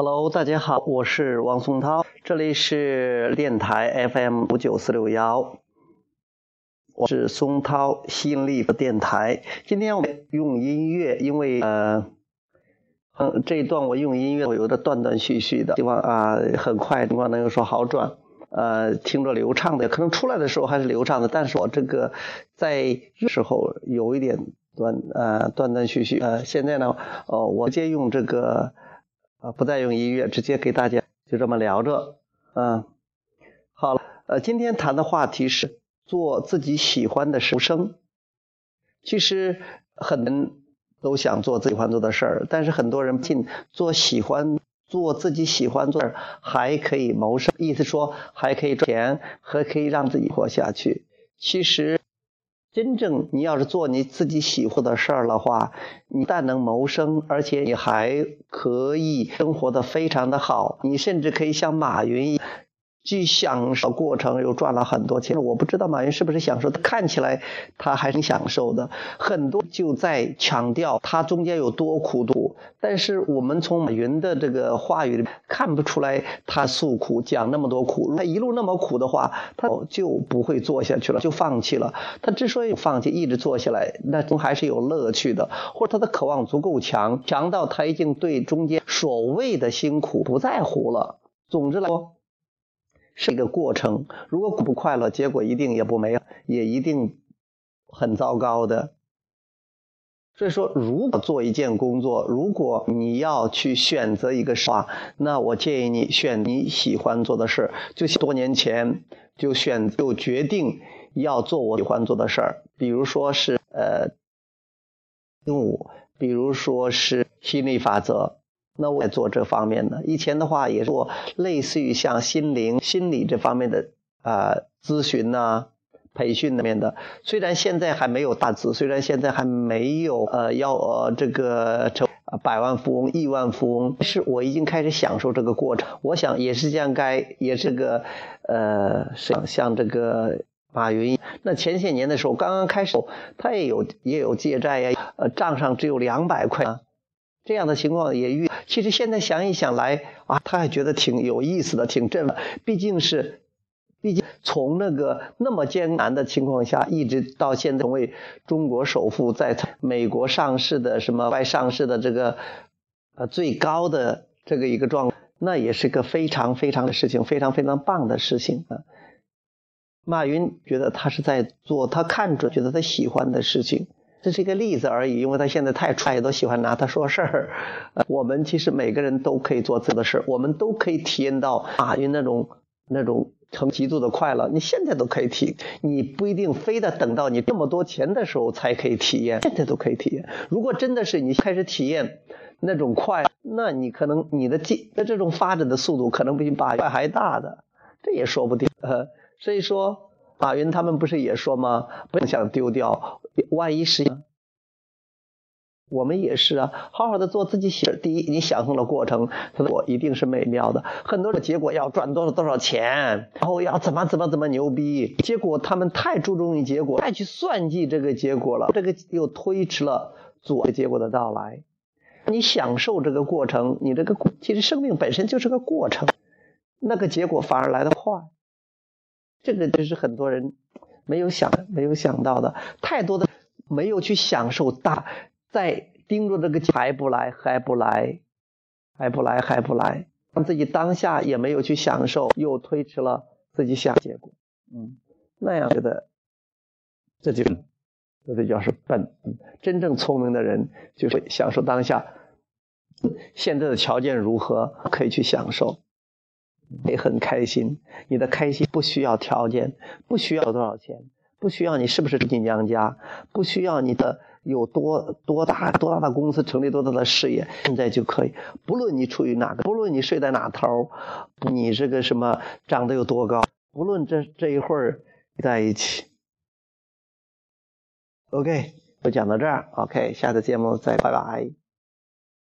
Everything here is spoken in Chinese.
Hello，大家好，我是王松涛，这里是电台 FM 五九四六幺，我是松涛吸引力的电台。今天我们用音乐，因为呃，嗯，这一段我用音乐，我有的断断续续的，希望啊，很快希望能有所好转，呃，听着流畅的，可能出来的时候还是流畅的，但是我这个在时候有一点断呃断断续续，呃，现在呢，呃，我直接用这个。啊，不再用音乐，直接给大家就这么聊着。嗯，好了，呃，今天谈的话题是做自己喜欢的谋生。其实很多人都想做自己喜欢做的事儿，但是很多人不信做喜欢做自己喜欢做的还可以谋生，意思说还可以赚钱，还可以让自己活下去。其实。真正你要是做你自己喜欢的事儿的话，你但能谋生，而且你还可以生活的非常的好，你甚至可以像马云。既享受过程，又赚了很多钱。我不知道马云是不是享受，他看起来他还是享受的。很多就在强调他中间有多苦多，但是我们从马云的这个话语里看不出来他诉苦，讲那么多苦。他一路那么苦的话，他就不会做下去了，就放弃了。他之所以放弃，一直做下来，那中还是有乐趣的，或者他的渴望足够强，强到他已经对中间所谓的辛苦不在乎了。总之来说。是一个过程，如果不快乐，结果一定也不美，也一定很糟糕的。所以说，如果做一件工作，如果你要去选择一个事话，那我建议你选你喜欢做的事就多年前就选就决定要做我喜欢做的事儿，比如说是呃，舞，比如说是心理法则。那我也做这方面的，以前的话也做类似于像心灵、心理这方面的啊咨询呐、培训那边的。虽然现在还没有大字，虽然现在还没有呃要呃这个成百万富翁、亿万富翁，是我已经开始享受这个过程。我想也是这样，该也是个呃像像这个马云，那前些年的时候刚刚开始，他也有也有借债呀，呃账上只有两百块。这样的情况也遇，其实现在想一想来啊，他还觉得挺有意思的，挺振奋。毕竟是，毕竟从那个那么艰难的情况下，一直到现在成为中国首富，在美国上市的什么外上市的这个呃最高的这个一个状，那也是个非常非常的事情，非常非常棒的事情啊。马云觉得他是在做他看准、觉得他喜欢的事情。这是一个例子而已，因为他现在太帅，都喜欢拿他说事儿。我们其实每个人都可以做自己的事儿，我们都可以体验到马云那种那种成极度的快乐。你现在都可以体，你不一定非得等到你这么多钱的时候才可以体验，现在都可以体验。如果真的是你开始体验那种快，那你可能你的进的这种发展的速度可能比马云还大的，这也说不定。呃，所以说。马云他们不是也说吗？不想丢掉，万一是，我们也是啊，好好的做自己喜。第一，你享受了过程，他说我一定是美妙的。很多的结果要赚多少多少钱，然后要怎么怎么怎么牛逼，结果他们太注重于结果，太去算计这个结果了，这个又推迟了做结果的到来。你享受这个过程，你这个其实生命本身就是个过程，那个结果反而来得快。这个就是很多人没有想、没有想到的，太多的没有去享受大，在盯着这个还不来、还不来、还不来、还不来，让自己当下也没有去享受，又推迟了自己想结果。嗯，那样觉得这就这就叫是笨。真正聪明的人就是享受当下，现在的条件如何可以去享受。也很开心，你的开心不需要条件，不需要多少钱，不需要你是不是进娘家，不需要你的有多多大多大的公司，成立多大的事业，现在就可以。不论你处于哪个，不论你睡在哪头，你这个什么长得有多高，不论这这一会儿在一起。OK，就讲到这儿。OK，下次节目再拜拜。